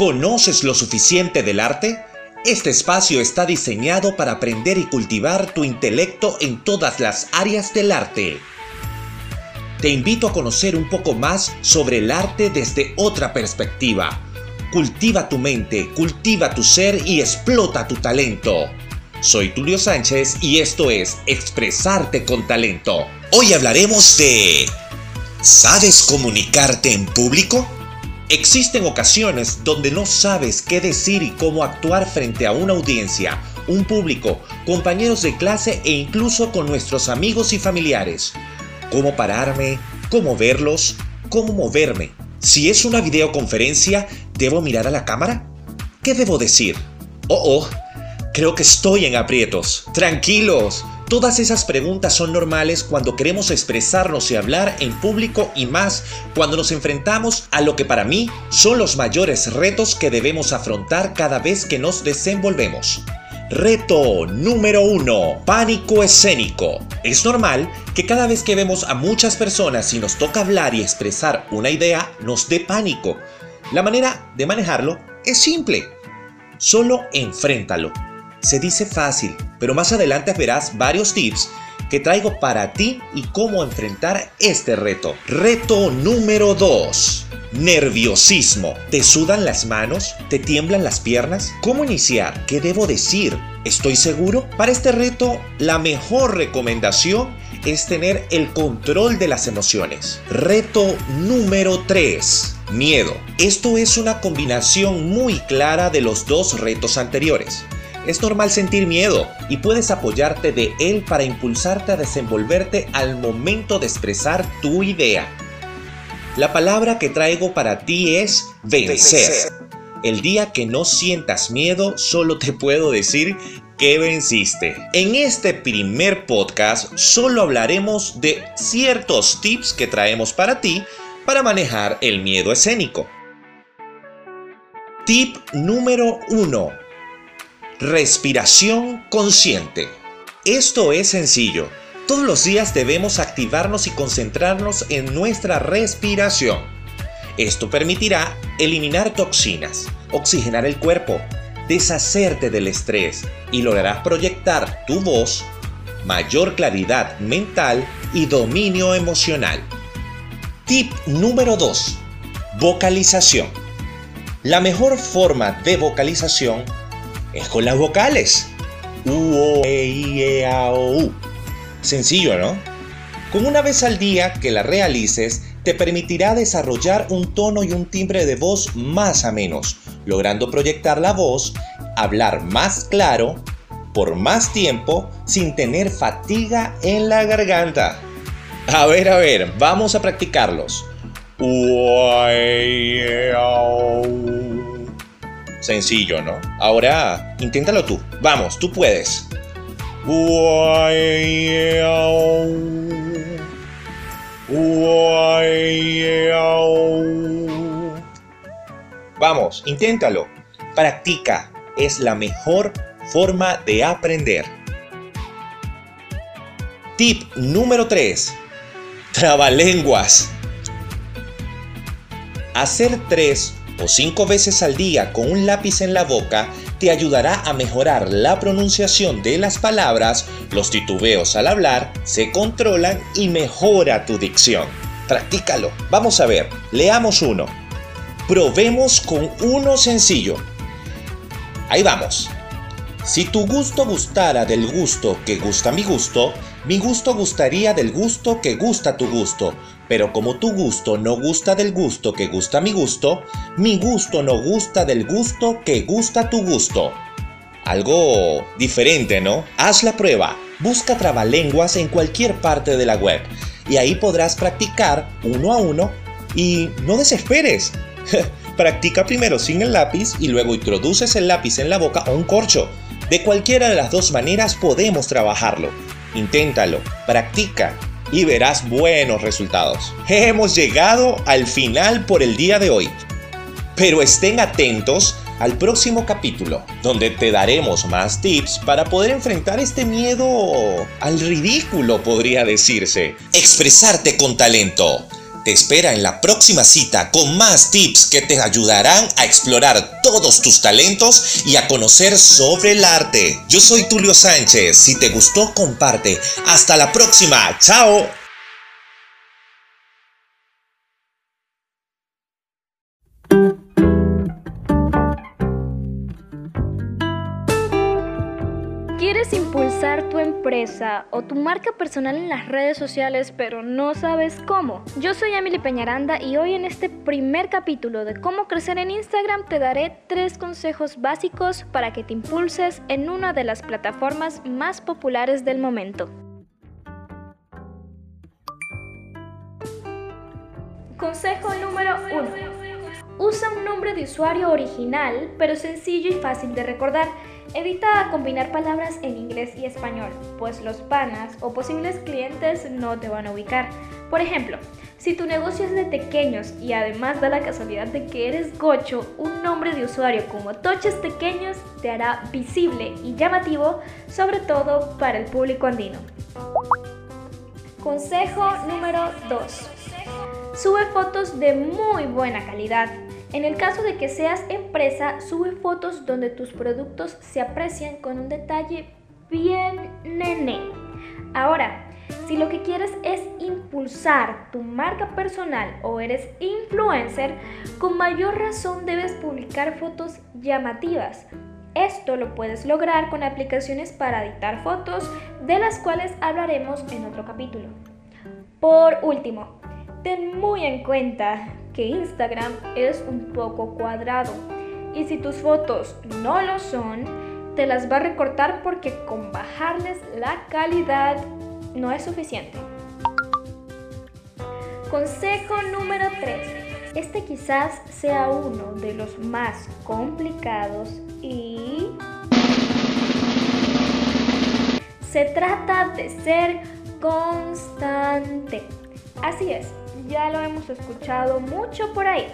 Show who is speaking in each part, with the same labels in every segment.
Speaker 1: ¿Conoces lo suficiente del arte? Este espacio está diseñado para aprender y cultivar tu intelecto en todas las áreas del arte. Te invito a conocer un poco más sobre el arte desde otra perspectiva. Cultiva tu mente, cultiva tu ser y explota tu talento. Soy Tulio Sánchez y esto es Expresarte con Talento. Hoy hablaremos de... ¿Sabes comunicarte en público? Existen ocasiones donde no sabes qué decir y cómo actuar frente a una audiencia, un público, compañeros de clase e incluso con nuestros amigos y familiares. ¿Cómo pararme? ¿Cómo verlos? ¿Cómo moverme? Si es una videoconferencia, ¿debo mirar a la cámara? ¿Qué debo decir? Oh, oh, creo que estoy en aprietos. Tranquilos, Todas esas preguntas son normales cuando queremos expresarnos y hablar en público y más cuando nos enfrentamos a lo que para mí son los mayores retos que debemos afrontar cada vez que nos desenvolvemos. Reto número 1. Pánico escénico. Es normal que cada vez que vemos a muchas personas y nos toca hablar y expresar una idea, nos dé pánico. La manera de manejarlo es simple. Solo enfréntalo. Se dice fácil, pero más adelante verás varios tips que traigo para ti y cómo enfrentar este reto. Reto número 2. Nerviosismo. ¿Te sudan las manos? ¿Te tiemblan las piernas? ¿Cómo iniciar? ¿Qué debo decir? ¿Estoy seguro? Para este reto, la mejor recomendación es tener el control de las emociones. Reto número 3. Miedo. Esto es una combinación muy clara de los dos retos anteriores. Es normal sentir miedo y puedes apoyarte de él para impulsarte a desenvolverte al momento de expresar tu idea. La palabra que traigo para ti es vencer. El día que no sientas miedo, solo te puedo decir que venciste. En este primer podcast solo hablaremos de ciertos tips que traemos para ti para manejar el miedo escénico. Tip número 1 Respiración consciente. Esto es sencillo. Todos los días debemos activarnos y concentrarnos en nuestra respiración. Esto permitirá eliminar toxinas, oxigenar el cuerpo, deshacerte del estrés y lograrás proyectar tu voz, mayor claridad mental y dominio emocional. Tip número 2. Vocalización. La mejor forma de vocalización es con las vocales. U, O, E, I, E, A, O, U. Sencillo, ¿no? Con una vez al día que la realices, te permitirá desarrollar un tono y un timbre de voz más a menos, logrando proyectar la voz, hablar más claro, por más tiempo, sin tener fatiga en la garganta. A ver, a ver, vamos a practicarlos. U, E, A, O. Sencillo, ¿no? Ahora, inténtalo tú. Vamos, tú puedes. Vamos, inténtalo. Practica. Es la mejor forma de aprender. Tip número 3. Trabalenguas. Hacer tres o cinco veces al día con un lápiz en la boca te ayudará a mejorar la pronunciación de las palabras, los titubeos al hablar se controlan y mejora tu dicción. Practícalo. Vamos a ver, leamos uno. Probemos con uno sencillo. Ahí vamos. Si tu gusto gustara del gusto que gusta mi gusto, mi gusto gustaría del gusto que gusta tu gusto. Pero como tu gusto no gusta del gusto que gusta mi gusto, mi gusto no gusta del gusto que gusta tu gusto. Algo diferente, ¿no? Haz la prueba. Busca trabalenguas en cualquier parte de la web y ahí podrás practicar uno a uno y no desesperes. Practica primero sin el lápiz y luego introduces el lápiz en la boca o un corcho. De cualquiera de las dos maneras podemos trabajarlo. Inténtalo, practica y verás buenos resultados. Hemos llegado al final por el día de hoy. Pero estén atentos al próximo capítulo, donde te daremos más tips para poder enfrentar este miedo al ridículo, podría decirse. Expresarte con talento. Te espera en la próxima cita con más tips que te ayudarán a explorar todos tus talentos y a conocer sobre el arte. Yo soy Tulio Sánchez. Si te gustó, comparte. Hasta la próxima. Chao.
Speaker 2: ¿Quieres impulsar tu empresa o tu marca personal en las redes sociales pero no sabes cómo? Yo soy Emily Peñaranda y hoy en este primer capítulo de cómo crecer en Instagram te daré tres consejos básicos para que te impulses en una de las plataformas más populares del momento. Consejo número 1. Usa un nombre de usuario original pero sencillo y fácil de recordar. Evita combinar palabras en inglés y español, pues los panas o posibles clientes no te van a ubicar. Por ejemplo, si tu negocio es de pequeños y además da la casualidad de que eres gocho, un nombre de usuario como Toches Pequeños te hará visible y llamativo, sobre todo para el público andino. Consejo número 2. Sube fotos de muy buena calidad. En el caso de que seas empresa, sube fotos donde tus productos se aprecian con un detalle bien nene. Ahora, si lo que quieres es impulsar tu marca personal o eres influencer, con mayor razón debes publicar fotos llamativas. Esto lo puedes lograr con aplicaciones para editar fotos, de las cuales hablaremos en otro capítulo. Por último, ten muy en cuenta Instagram es un poco cuadrado y si tus fotos no lo son, te las va a recortar porque con bajarles la calidad no es suficiente. Consejo número 3. Este quizás sea uno de los más complicados y... Se trata de ser constante. Así es, ya lo hemos escuchado mucho por ahí.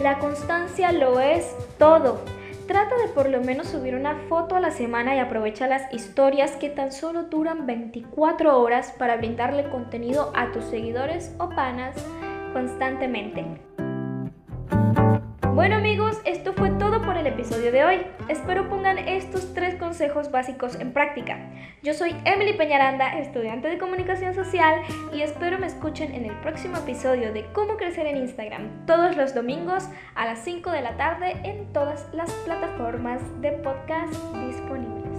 Speaker 2: La constancia lo es todo. Trata de por lo menos subir una foto a la semana y aprovecha las historias que tan solo duran 24 horas para brindarle contenido a tus seguidores o panas constantemente. Bueno amigos, el episodio de hoy. Espero pongan estos tres consejos básicos en práctica. Yo soy Emily Peñaranda, estudiante de comunicación social y espero me escuchen en el próximo episodio de Cómo crecer en Instagram, todos los domingos a las 5 de la tarde en todas las plataformas de podcast disponibles.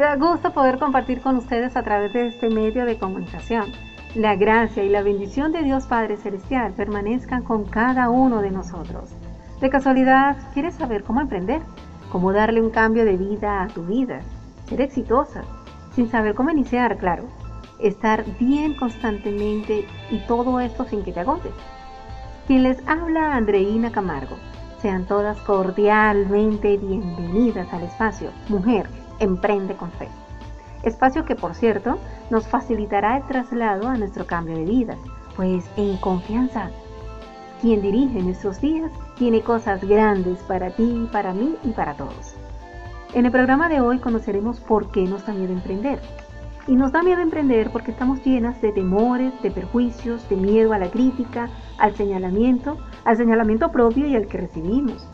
Speaker 3: Da gusto poder compartir con ustedes a través de este medio de comunicación. La gracia y la bendición de Dios Padre Celestial permanezcan con cada uno de nosotros. De casualidad, ¿quieres saber cómo emprender? ¿Cómo darle un cambio de vida a tu vida? Ser exitosa, sin saber cómo iniciar, claro. Estar bien constantemente y todo esto sin que te agotes. Quien les habla, Andreina Camargo. Sean todas cordialmente bienvenidas al espacio Mujer Emprende con Fe. Espacio que, por cierto, nos facilitará el traslado a nuestro cambio de vida, pues en confianza, quien dirige nuestros días tiene cosas grandes para ti, para mí y para todos. En el programa de hoy conoceremos por qué nos da miedo emprender. Y nos da miedo emprender porque estamos llenas de temores, de perjuicios, de miedo a la crítica, al señalamiento, al señalamiento propio y al que recibimos.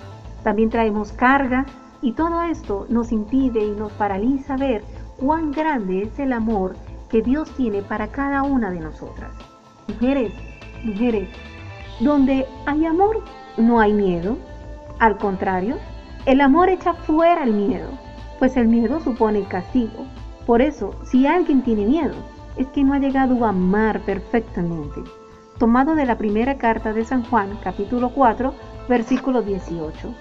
Speaker 3: También traemos carga y todo esto nos impide y nos paraliza ver cuán grande es el amor que Dios tiene para cada una de nosotras. Mujeres, mujeres, donde hay amor no hay miedo. Al contrario, el amor echa fuera el miedo, pues el miedo supone castigo. Por eso, si alguien tiene miedo, es que no ha llegado a amar perfectamente. Tomado de la primera carta de San Juan, capítulo 4, versículo 18.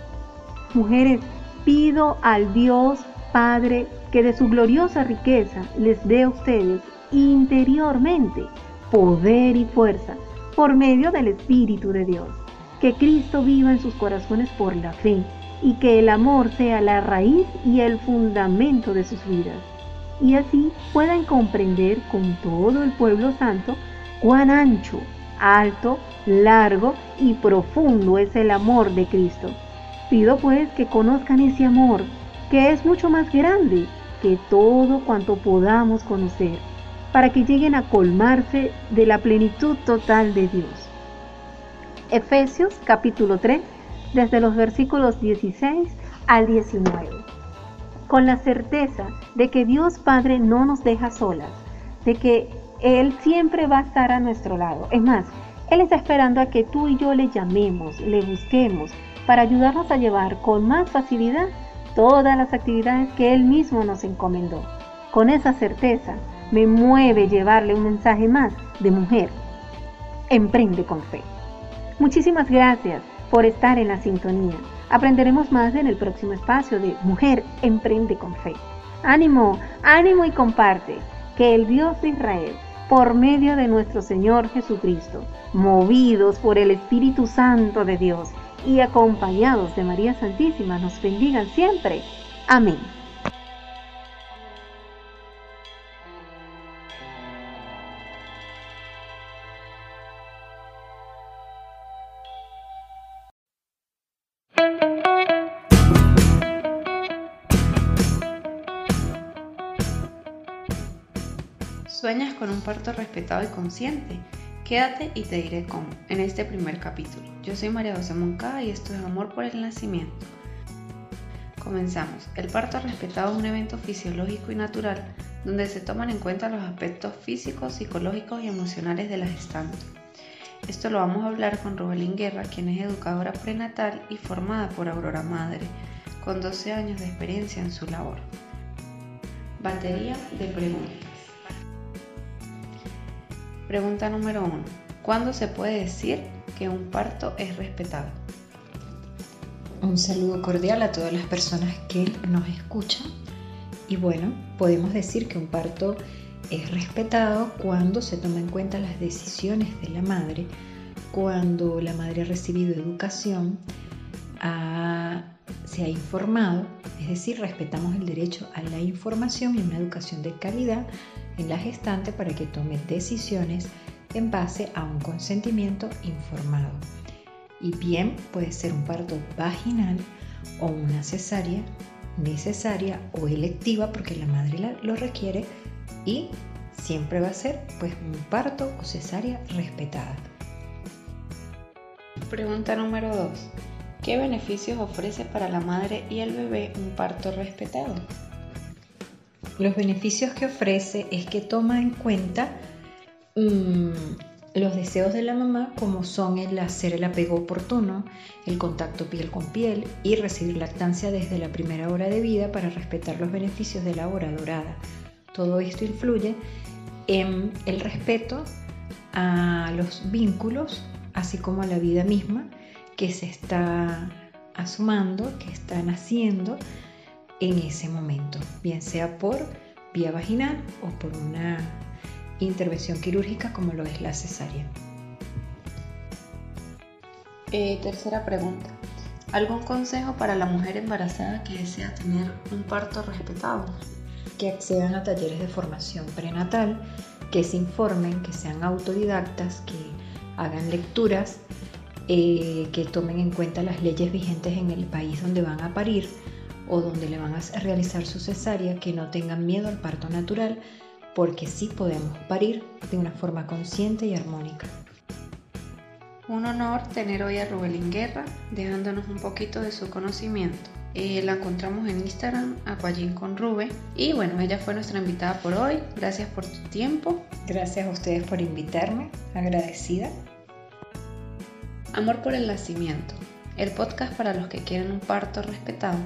Speaker 3: Mujeres, pido al Dios Padre que de su gloriosa riqueza les dé a ustedes interiormente poder y fuerza por medio del Espíritu de Dios. Que Cristo viva en sus corazones por la fe y que el amor sea la raíz y el fundamento de sus vidas. Y así puedan comprender con todo el pueblo santo cuán ancho, Alto, largo y profundo es el amor de Cristo. Pido pues que conozcan ese amor, que es mucho más grande que todo cuanto podamos conocer, para que lleguen a colmarse de la plenitud total de Dios. Efesios capítulo 3, desde los versículos 16 al 19. Con la certeza de que Dios Padre no nos deja solas, de que Él siempre va a estar a nuestro lado. Es más, Él está esperando a que tú y yo le llamemos, le busquemos, para ayudarnos a llevar con más facilidad todas las actividades que Él mismo nos encomendó. Con esa certeza me mueve llevarle un mensaje más de mujer. Emprende con fe. Muchísimas gracias por estar en la sintonía. Aprenderemos más en el próximo espacio de Mujer Emprende con Fe. Ánimo, ánimo y comparte que el Dios de Israel, por medio de nuestro Señor Jesucristo, movidos por el Espíritu Santo de Dios y acompañados de María Santísima, nos bendigan siempre. Amén.
Speaker 4: ¿Sueñas con un parto respetado y consciente? Quédate y te diré cómo en este primer capítulo. Yo soy María José Moncada y esto es Amor por el Nacimiento. Comenzamos. El parto respetado es un evento fisiológico y natural donde se toman en cuenta los aspectos físicos, psicológicos y emocionales de la gestante. Esto lo vamos a hablar con Rubelín Guerra, quien es educadora prenatal y formada por Aurora Madre, con 12 años de experiencia en su labor. Batería de preguntas. Pregunta número 1. ¿Cuándo se puede decir que un parto es respetado?
Speaker 5: Un saludo cordial a todas las personas que nos escuchan. Y bueno, podemos decir que un parto es respetado cuando se toma en cuenta las decisiones de la madre, cuando la madre ha recibido educación, se ha informado, es decir, respetamos el derecho a la información y una educación de calidad en la gestante para que tome decisiones en base a un consentimiento informado. Y bien puede ser un parto vaginal o una cesárea necesaria o electiva porque la madre lo requiere y siempre va a ser pues un parto o cesárea respetada.
Speaker 4: Pregunta número 2. ¿Qué beneficios ofrece para la madre y el bebé un parto respetado?
Speaker 5: Los beneficios que ofrece es que toma en cuenta mm, los deseos de la mamá como son el hacer el apego oportuno, el contacto piel con piel y recibir lactancia desde la primera hora de vida para respetar los beneficios de la hora dorada. Todo esto influye en el respeto a los vínculos, así como a la vida misma que se está asumando, que está naciendo en ese momento, bien sea por vía vaginal o por una intervención quirúrgica como lo es la cesárea.
Speaker 4: Eh, tercera pregunta. ¿Algún consejo para la mujer embarazada que desea tener un parto respetado?
Speaker 5: Que accedan a talleres de formación prenatal, que se informen, que sean autodidactas, que hagan lecturas, eh, que tomen en cuenta las leyes vigentes en el país donde van a parir o donde le van a realizar su cesárea, que no tengan miedo al parto natural, porque sí podemos parir de una forma consciente y armónica.
Speaker 4: Un honor tener hoy a Rubelín Guerra, dejándonos un poquito de su conocimiento. Eh, la encontramos en Instagram, Aquajin con Rube. Y bueno, ella fue nuestra invitada por hoy. Gracias por tu tiempo.
Speaker 5: Gracias a ustedes por invitarme. Agradecida.
Speaker 4: Amor por el nacimiento. El podcast para los que quieren un parto respetado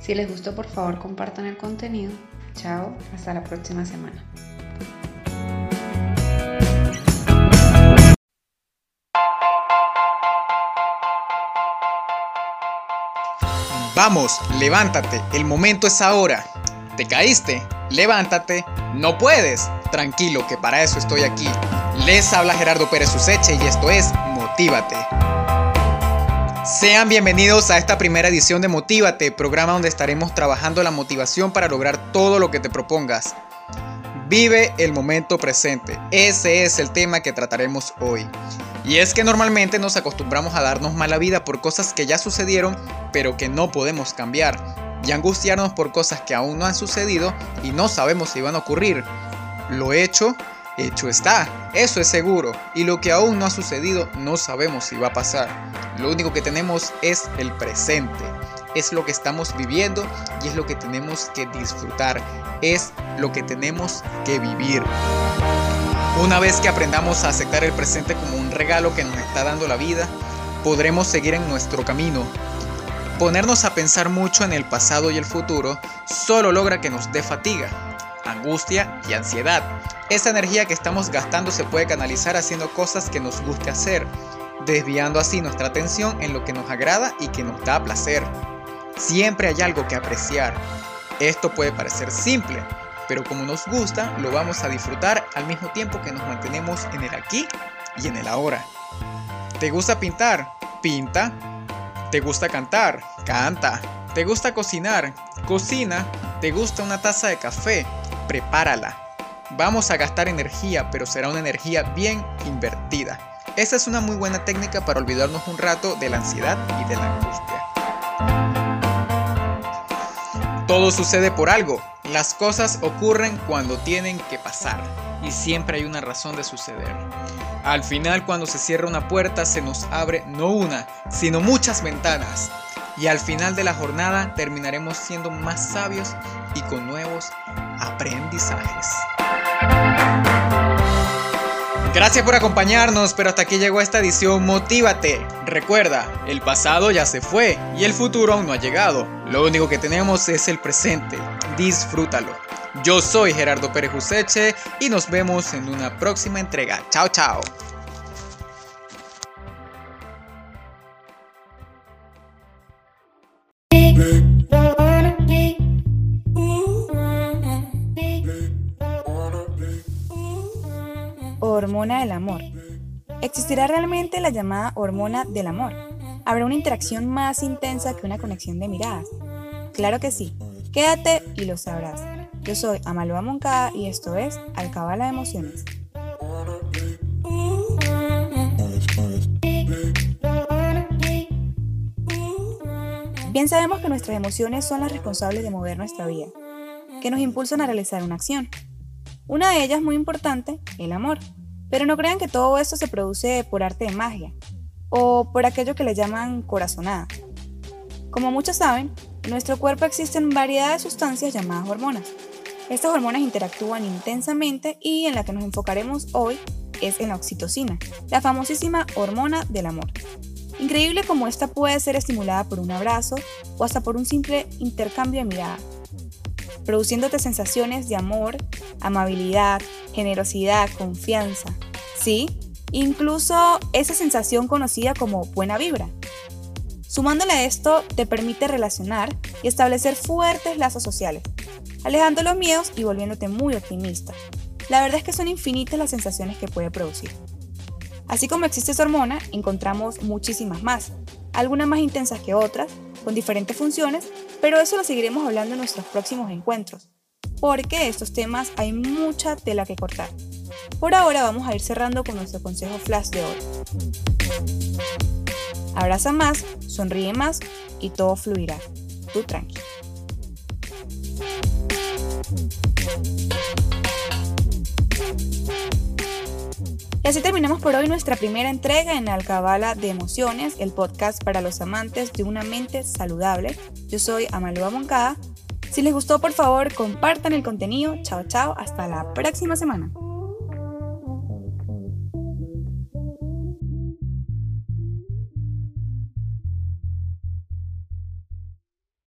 Speaker 4: si les gustó, por favor, compartan el contenido. Chao, hasta la próxima semana.
Speaker 6: Vamos, levántate, el momento es ahora. ¿Te caíste? Levántate. No puedes. Tranquilo, que para eso estoy aquí. Les habla Gerardo Pérez Useche y esto es Motívate. Sean bienvenidos a esta primera edición de Motívate, programa donde estaremos trabajando la motivación para lograr todo lo que te propongas. Vive el momento presente, ese es el tema que trataremos hoy. Y es que normalmente nos acostumbramos a darnos mala vida por cosas que ya sucedieron, pero que no podemos cambiar, y angustiarnos por cosas que aún no han sucedido y no sabemos si van a ocurrir. Lo hecho, hecho está, eso es seguro, y lo que aún no ha sucedido no sabemos si va a pasar. Lo único que tenemos es el presente, es lo que estamos viviendo y es lo que tenemos que disfrutar, es lo que tenemos que vivir. Una vez que aprendamos a aceptar el presente como un regalo que nos está dando la vida, podremos seguir en nuestro camino. Ponernos a pensar mucho en el pasado y el futuro solo logra que nos dé fatiga, angustia y ansiedad. Esa energía que estamos gastando se puede canalizar haciendo cosas que nos guste hacer, desviando así nuestra atención en lo que nos agrada y que nos da placer. Siempre hay algo que apreciar. Esto puede parecer simple, pero como nos gusta, lo vamos a disfrutar al mismo tiempo que nos mantenemos en el aquí y en el ahora. ¿Te gusta pintar? Pinta. ¿Te gusta cantar? Canta. ¿Te gusta cocinar? Cocina. ¿Te gusta una taza de café? Prepárala. Vamos a gastar energía, pero será una energía bien invertida. Esa es una muy buena técnica para olvidarnos un rato de la ansiedad y de la angustia. Todo sucede por algo. Las cosas ocurren cuando tienen que pasar y siempre hay una razón de suceder. Al final cuando se cierra una puerta se nos abre no una, sino muchas ventanas. Y al final de la jornada terminaremos siendo más sabios y con nuevos aprendizajes. Gracias por acompañarnos, pero hasta aquí llegó esta edición Motívate. Recuerda, el pasado ya se fue y el futuro aún no ha llegado. Lo único que tenemos es el presente. Disfrútalo. Yo soy Gerardo Pérez Useche y nos vemos en una próxima entrega. Chao, chao.
Speaker 7: hormona del amor. ¿Existirá realmente la llamada hormona del amor? ¿Habrá una interacción más intensa que una conexión de miradas? Claro que sí. Quédate y lo sabrás. Yo soy Amalua Moncada y esto es Alcabala de Emociones. Bien sabemos que nuestras emociones son las responsables de mover nuestra vida, que nos impulsan a realizar una acción. Una de ellas muy importante, el amor. Pero no crean que todo esto se produce por arte de magia o por aquello que le llaman corazonada. Como muchos saben, en nuestro cuerpo existen variedad de sustancias llamadas hormonas. Estas hormonas interactúan intensamente y en la que nos enfocaremos hoy es en la oxitocina, la famosísima hormona del amor. Increíble como esta puede ser estimulada por un abrazo o hasta por un simple intercambio de mirada, produciéndote sensaciones de amor, amabilidad, generosidad, confianza. ¿Sí? Incluso esa sensación conocida como buena vibra. Sumándole a esto, te permite relacionar y establecer fuertes lazos sociales, alejando los miedos y volviéndote muy optimista. La verdad es que son infinitas las sensaciones que puede producir. Así como existe esa hormona, encontramos muchísimas más, algunas más intensas que otras, con diferentes funciones, pero eso lo seguiremos hablando en nuestros próximos encuentros, porque estos temas hay mucha tela que cortar. Por ahora vamos a ir cerrando con nuestro consejo flash de hoy. Abraza más, sonríe más y todo fluirá. Tú tranquilo. Y así terminamos por hoy nuestra primera entrega en Alcabala de Emociones, el podcast para los amantes de una mente saludable. Yo soy Amalua Moncada. Si les gustó, por favor, compartan el contenido. Chao, chao. Hasta la próxima semana.